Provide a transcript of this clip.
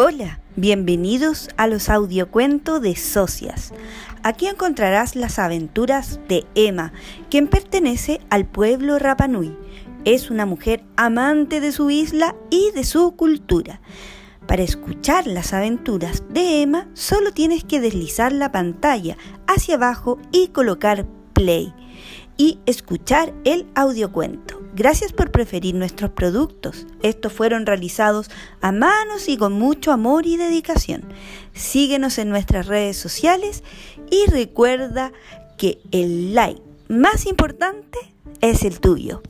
Hola, bienvenidos a los audiocuentos de Socias. Aquí encontrarás las aventuras de Emma, quien pertenece al pueblo Rapanui. Es una mujer amante de su isla y de su cultura. Para escuchar las aventuras de Emma, solo tienes que deslizar la pantalla hacia abajo y colocar play y escuchar el audiocuento. Gracias por preferir nuestros productos. Estos fueron realizados a manos y con mucho amor y dedicación. Síguenos en nuestras redes sociales y recuerda que el like más importante es el tuyo.